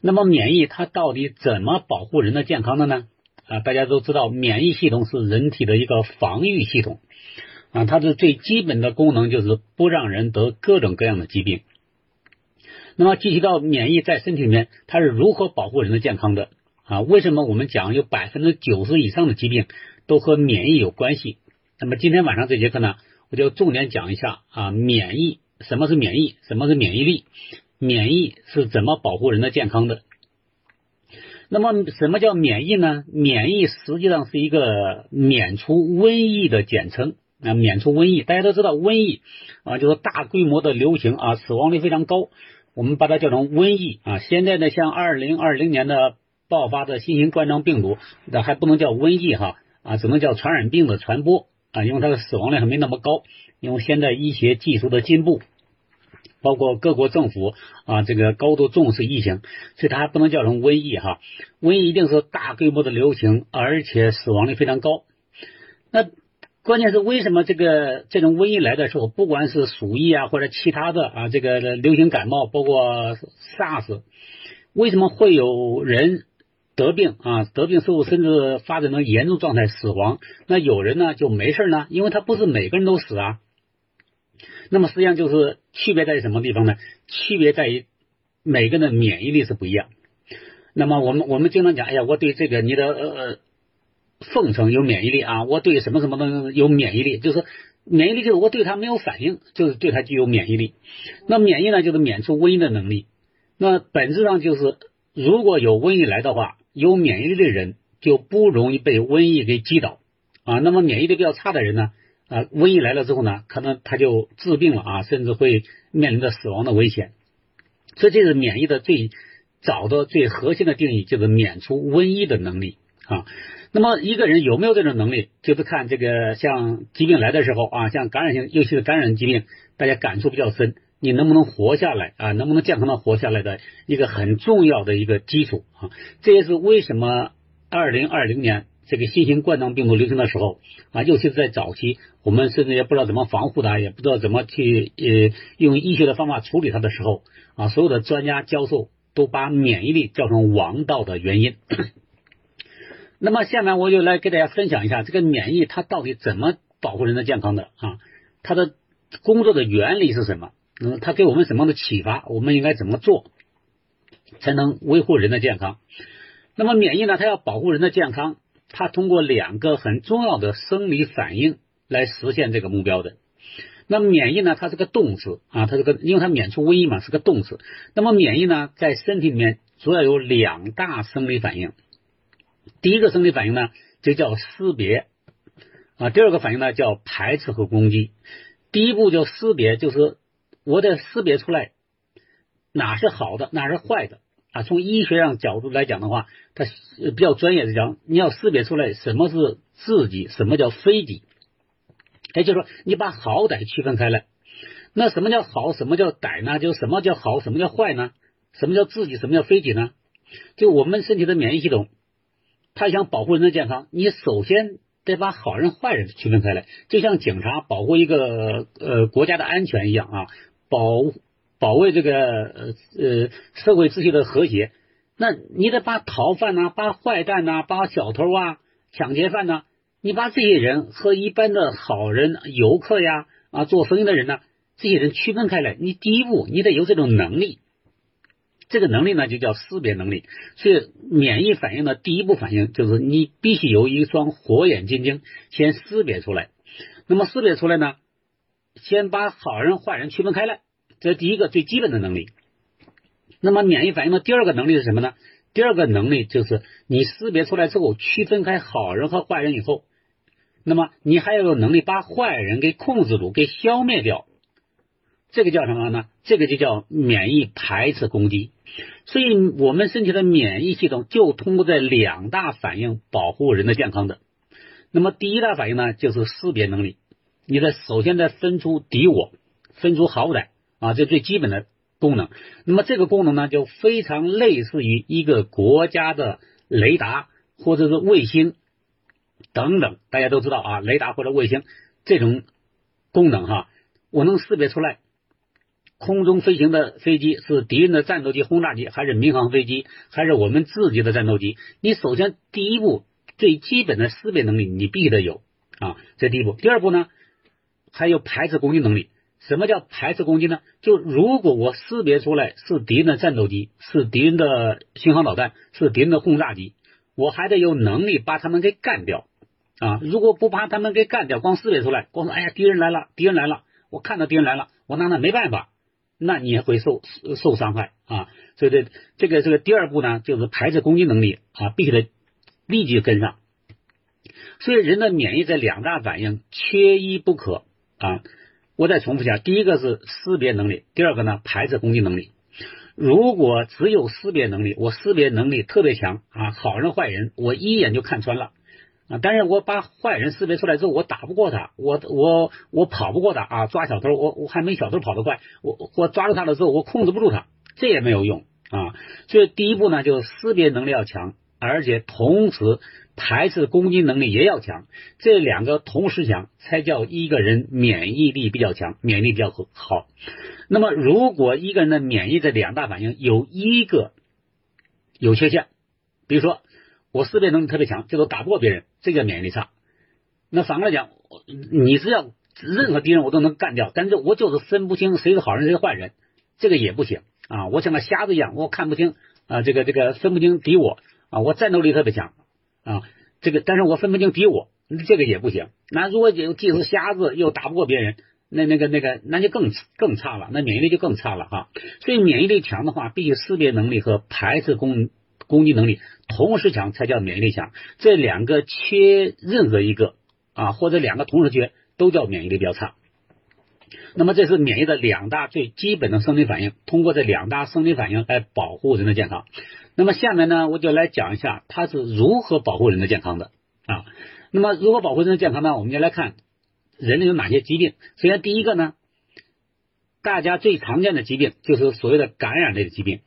那么免疫它到底怎么保护人的健康的呢？啊，大家都知道，免疫系统是人体的一个防御系统啊，它的最基本的功能就是不让人得各种各样的疾病。那么具体到免疫在身体里面，它是如何保护人的健康的啊？为什么我们讲有百分之九十以上的疾病都和免疫有关系？那么今天晚上这节课呢，我就重点讲一下啊，免疫什么是免疫，什么是免疫力，免疫是怎么保护人的健康的？那么什么叫免疫呢？免疫实际上是一个免除瘟疫的简称啊，免除瘟疫，大家都知道瘟疫啊，就是大规模的流行啊，死亡率非常高。我们把它叫成瘟疫啊！现在呢，像二零二零年的爆发的新型冠状病毒，那还不能叫瘟疫哈啊，只能叫传染病的传播啊，因为它的死亡率还没那么高。因为现在医学技术的进步，包括各国政府啊，这个高度重视疫情，所以它还不能叫成瘟疫哈。瘟疫一定是大规模的流行，而且死亡率非常高。那关键是为什么这个这种瘟疫来的时候，不管是鼠疫啊，或者其他的啊，这个流行感冒，包括 SARS，为什么会有人得病啊？得病之后甚至发展成严重状态死亡？那有人呢就没事呢？因为他不是每个人都死啊。那么实际上就是区别在于什么地方呢？区别在于每个人的免疫力是不一样。那么我们我们经常讲，哎呀，我对这个你的呃。奉承有免疫力啊，我对什么什么东西有免疫力，就是免疫力就是我对它没有反应，就是对它具有免疫力。那免疫呢，就是免除瘟疫的能力。那本质上就是，如果有瘟疫来的话，有免疫力的人就不容易被瘟疫给击倒啊。那么免疫力比较差的人呢，啊，瘟疫来了之后呢，可能他就治病了啊，甚至会面临着死亡的危险。所以这是免疫的最早的最核心的定义，就是免除瘟疫的能力啊。那么一个人有没有这种能力，就是看这个像疾病来的时候啊，像感染性，尤其是感染疾病，大家感触比较深，你能不能活下来啊？能不能健康的活下来的一个很重要的一个基础啊？这也是为什么二零二零年这个新型冠状病毒流行的时候啊，尤其是在早期，我们甚至也不知道怎么防护它，也不知道怎么去呃用医学的方法处理它的时候啊，所有的专家教授都把免疫力叫成王道的原因。那么下面我就来给大家分享一下这个免疫它到底怎么保护人的健康的啊？它的工作的原理是什么？嗯，它给我们什么样的启发？我们应该怎么做才能维护人的健康？那么免疫呢？它要保护人的健康，它通过两个很重要的生理反应来实现这个目标的。那免疫呢？它是个动词啊，它是个因为它免除瘟疫嘛，是个动词。那么免疫呢，在身体里面主要有两大生理反应。第一个生理反应呢，就叫识别啊；第二个反应呢，叫排斥和攻击。第一步叫识别，就是我得识别出来哪是好的，哪是坏的啊。从医学上角度来讲的话，它比较专业的讲，你要识别出来什么是自己，什么叫非己。也就是说，你把好歹区分开来。那什么叫好，什么叫歹呢？就什么叫好，什么叫坏呢？什么叫自己，什么叫非己呢？就我们身体的免疫系统。他想保护人的健康，你首先得把好人坏人区分开来，就像警察保护一个呃国家的安全一样啊，保保卫这个呃呃社会秩序的和谐。那你得把逃犯呐，把坏蛋呐，把小偷啊、抢劫犯呐，你把这些人和一般的好人、游客呀啊做生意的人呢，这些人区分开来。你第一步，你得有这种能力。这个能力呢，就叫识别能力。所以，免疫反应的第一步反应就是你必须有一双火眼金睛，先识别出来。那么，识别出来呢，先把好人坏人区分开来，这是第一个最基本的能力。那么，免疫反应的第二个能力是什么呢？第二个能力就是你识别出来之后，区分开好人和坏人以后，那么你还要有能力把坏人给控制住，给消灭掉。这个叫什么呢？这个就叫免疫排斥攻击。所以，我们身体的免疫系统就通过这两大反应保护人的健康的。那么，第一大反应呢，就是识别能力。你得首先得分出敌我，分出好歹啊，这最基本的功能。那么，这个功能呢，就非常类似于一个国家的雷达或者是卫星等等。大家都知道啊，雷达或者卫星这种功能哈，我能识别出来。空中飞行的飞机是敌人的战斗机、轰炸机，还是民航飞机，还是我们自己的战斗机？你首先第一步最基本的识别能力你必须得有啊，这第一步。第二步呢，还有排斥攻击能力。什么叫排斥攻击呢？就如果我识别出来是敌人的战斗机、是敌人的巡航导弹、是敌人的轰炸机，我还得有能力把他们给干掉啊！如果不把他们给干掉，光识别出来，光说哎呀敌人来了，敌人来了，我看到敌人来了，我拿他没办法。那你也会受受伤害啊，所以这这个这个第二步呢，就是排斥攻击能力啊，必须得立即跟上。所以人的免疫这两大反应缺一不可啊。我再重复一下，第一个是识别能力，第二个呢排斥攻击能力。如果只有识别能力，我识别能力特别强啊，好人坏人我一眼就看穿了。啊！但是我把坏人识别出来之后，我打不过他，我我我跑不过他啊！抓小偷，我我还没小偷跑得快，我我抓住他了之后，我控制不住他，这也没有用啊！所以第一步呢，就是识别能力要强，而且同时排斥攻击能力也要强，这两个同时强，才叫一个人免疫力比较强，免疫力比较好。那么，如果一个人的免疫这两大反应有一个有缺陷，比如说。我识别能力特别强，这都打不过别人，这叫免疫力差。那反过来讲，你是要任何敌人我都能干掉，但是我就是分不清谁是好人谁是坏人，这个也不行啊！我像个瞎子一样，我看不清啊，这个这个分不清敌我啊，我战斗力特别强啊，这个但是我分不清敌我，这个也不行。那如果既既是瞎子又打不过别人，那那个那个那就更更差了，那免疫力就更差了哈。所以免疫力强的话，必须识别能力和排斥攻攻击能力。同时强才叫免疫力强，这两个缺任何一个啊，或者两个同时缺，都叫免疫力比较差。那么这是免疫的两大最基本的生理反应，通过这两大生理反应来保护人的健康。那么下面呢，我就来讲一下它是如何保护人的健康的啊。那么如何保护人的健康呢？我们就来看人类有哪些疾病。首先第一个呢，大家最常见的疾病就是所谓的感染类的疾病。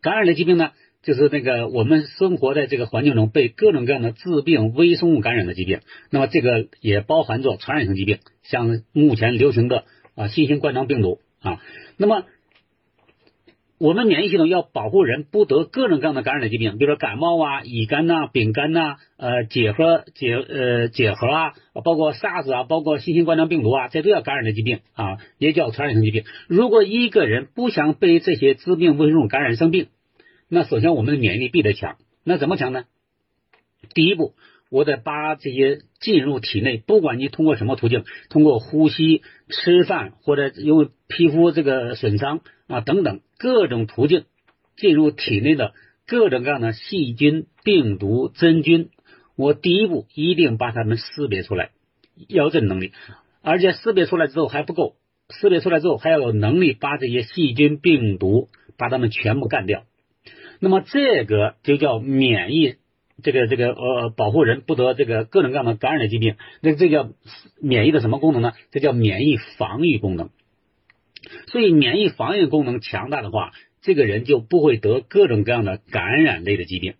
感染类疾病呢？就是那个我们生活在这个环境中被各种各样的致病微生物感染的疾病，那么这个也包含着传染性疾病，像目前流行的啊新型冠状病毒啊。那么我们免疫系统要保护人不得各种各样的感染的疾病，比如说感冒啊、乙肝呐、丙肝呐、呃结核结呃结核啊，包括 SARS 啊，包括新型冠状病毒啊，这都叫感染的疾病啊，也叫传染性疾病。如果一个人不想被这些致病微生物感染生病，那首先我们的免疫力必得强，那怎么强呢？第一步，我得把这些进入体内，不管你通过什么途径，通过呼吸、吃饭或者因为皮肤这个损伤啊等等各种途径进入体内的各种各样的细菌、病毒、真菌，我第一步一定把它们识别出来，要这能力，而且识别出来之后还不够，识别出来之后还要有能力把这些细菌、病毒把它们全部干掉。那么这个就叫免疫，这个这个呃保护人不得这个各种各样的感染的疾病，那这叫免疫的什么功能呢？这叫免疫防御功能。所以免疫防御功能强大的话，这个人就不会得各种各样的感染类的疾病。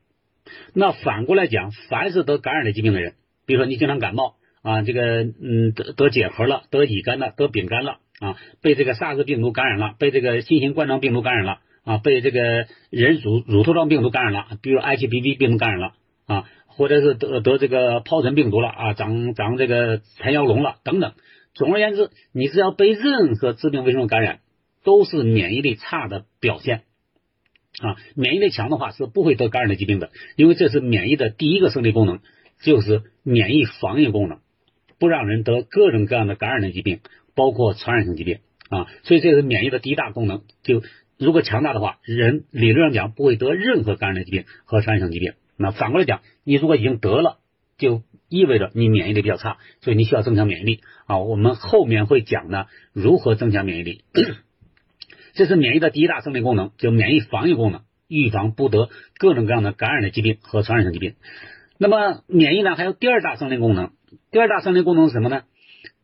那反过来讲，凡是得感染类疾病的人，比如说你经常感冒啊，这个嗯得得结核了，得乙肝了，得丙肝了啊，被这个 SARS 病毒感染了，被这个新型冠状病毒感染了。啊，被这个人乳乳头状病毒感染了，比如 HPV 病毒感染了啊，或者是得得这个疱疹病毒了啊，长长这个缠腰龙了等等。总而言之，你只要被任何致病微生物感染，都是免疫力差的表现啊。免疫力强的话是不会得感染的疾病的，因为这是免疫的第一个生理功能，就是免疫防御功能，不让人得各种各样的感染的疾病，包括传染性疾病啊。所以这是免疫的第一大功能，就。如果强大的话，人理论上讲不会得任何感染的疾病和传染性疾病。那反过来讲，你如果已经得了，就意味着你免疫力比较差，所以你需要增强免疫力啊。我们后面会讲呢，如何增强免疫力。这是免疫的第一大生理功能，就免疫防御功能，预防不得各种各样的感染的疾病和传染性疾病。那么免疫呢，还有第二大生理功能，第二大生理功能是什么呢？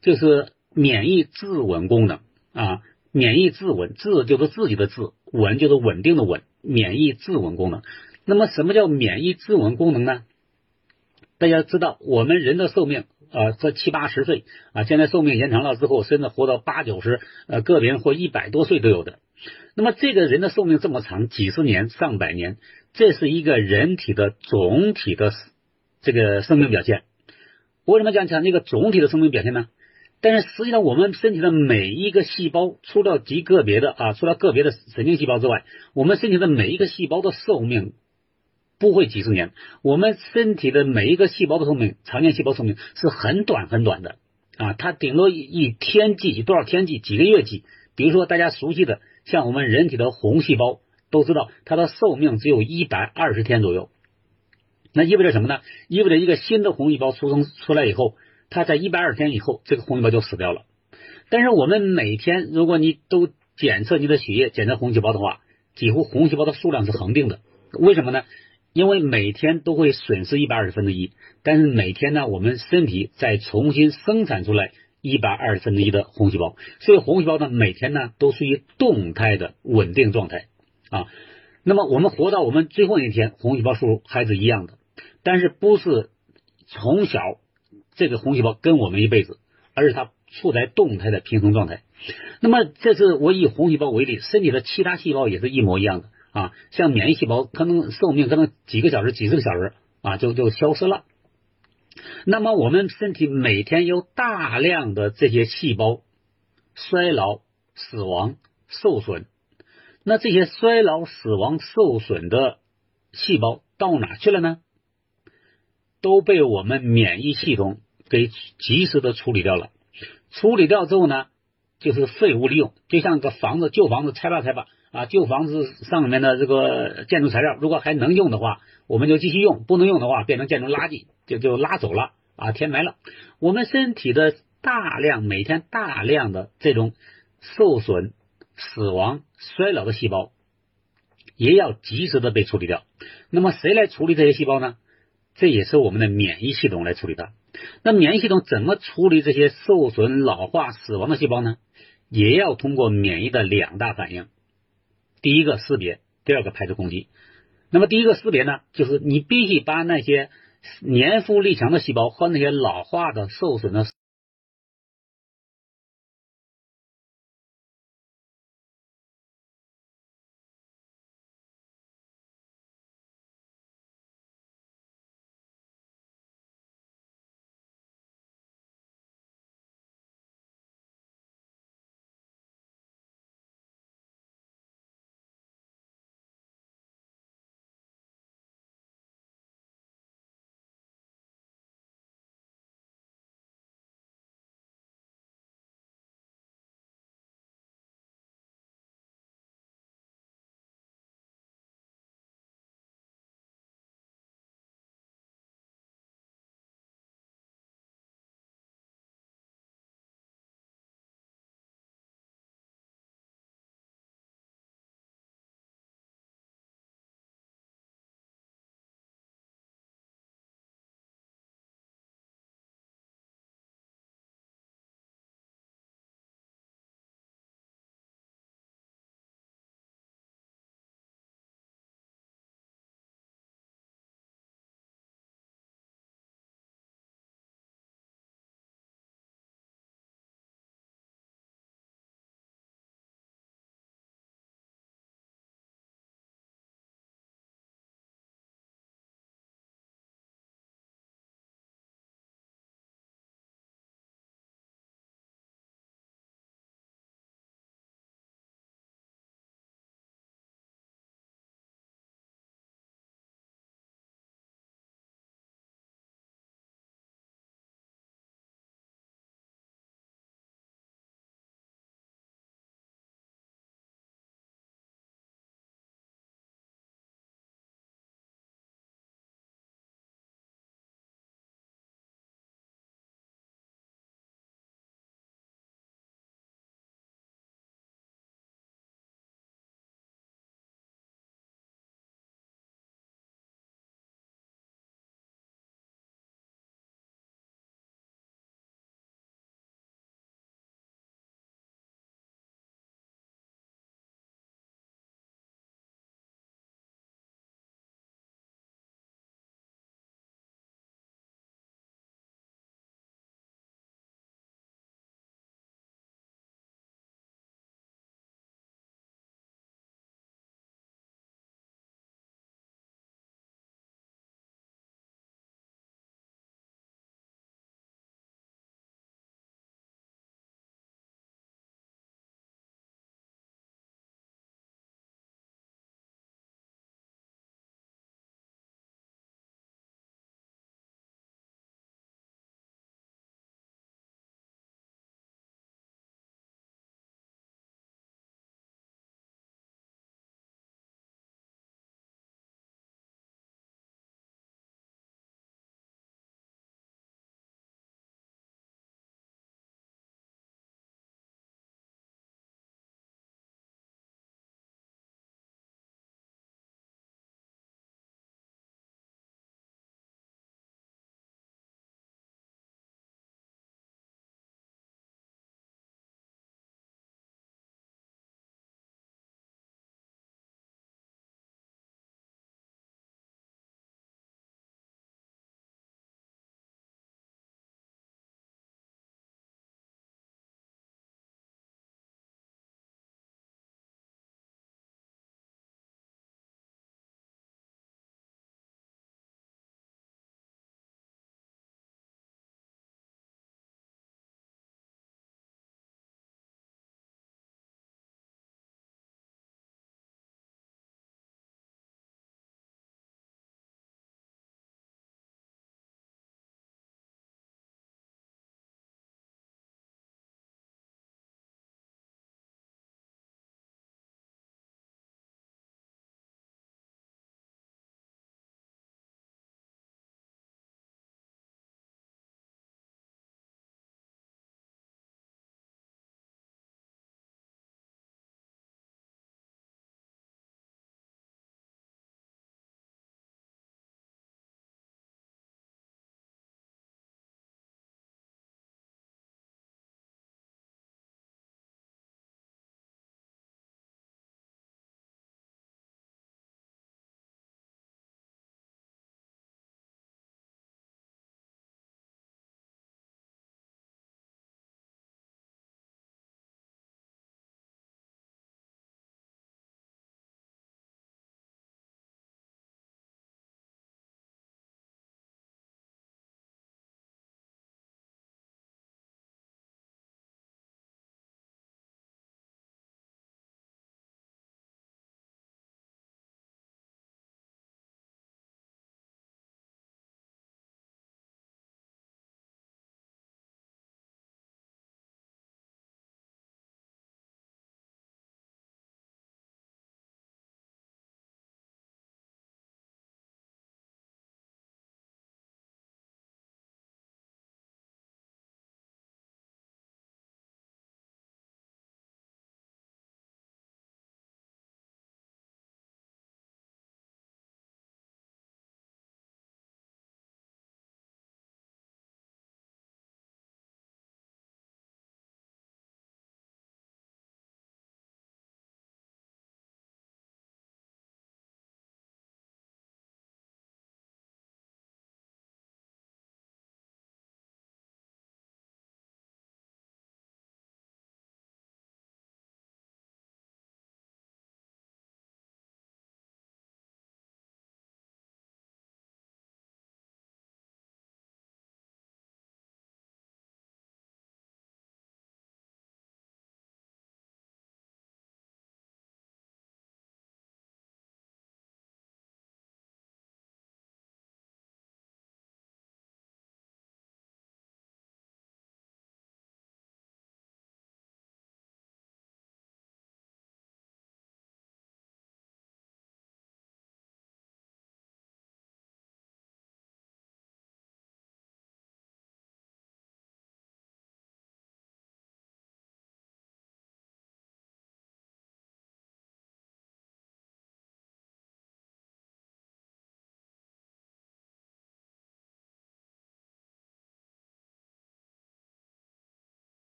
就是免疫自稳功能啊。免疫自稳，自就是自己的自，稳就是稳定的稳。免疫自稳功能，那么什么叫免疫自稳功能呢？大家知道，我们人的寿命啊，这七八十岁啊，现在寿命延长了之后，甚至活到八九十，呃，个别人或一百多岁都有的。那么这个人的寿命这么长，几十年、上百年，这是一个人体的总体的这个生命表现。为什么讲讲这个总体的生命表现呢？但是实际上，我们身体的每一个细胞，除了极个别的啊，除了个别的神经细胞之外，我们身体的每一个细胞的寿命不会几十年。我们身体的每一个细胞的寿命，常见细胞寿命是很短很短的啊，它顶多一天计，多少天计，几个月计。比如说大家熟悉的。像我们人体的红细胞都知道，它的寿命只有一百二十天左右。那意味着什么呢？意味着一个新的红细胞出生出来以后，它在一百二十天以后，这个红细胞就死掉了。但是我们每天，如果你都检测你的血液，检测红细胞的话，几乎红细胞的数量是恒定的。为什么呢？因为每天都会损失一百二十分之一，但是每天呢，我们身体再重新生产出来。一百二十分之一的红细胞，所以红细胞呢每天呢都属于动态的稳定状态啊。那么我们活到我们最后一天，红细胞数还是一样的，但是不是从小这个红细胞跟我们一辈子，而是它处在动态的平衡状态。那么这是我以红细胞为例，身体的其他细胞也是一模一样的啊。像免疫细胞，可能寿命可能几个小时、几十个小时啊就就消失了。那么我们身体每天有大量的这些细胞衰老、死亡、受损，那这些衰老、死亡、受损的细胞到哪去了呢？都被我们免疫系统给及时的处理掉了。处理掉之后呢，就是废物利用，就像个房子旧房子拆吧拆吧啊，旧房子上面的这个建筑材料，如果还能用的话，我们就继续用；不能用的话，变成建筑垃圾。就就拉走了啊，填埋了。我们身体的大量每天大量的这种受损、死亡、衰老的细胞，也要及时的被处理掉。那么谁来处理这些细胞呢？这也是我们的免疫系统来处理的。那免疫系统怎么处理这些受损、老化、死亡的细胞呢？也要通过免疫的两大反应：第一个识别，第二个排除攻击。那么第一个识别呢，就是你必须把那些。年富力强的细胞和那些老化的、受损的。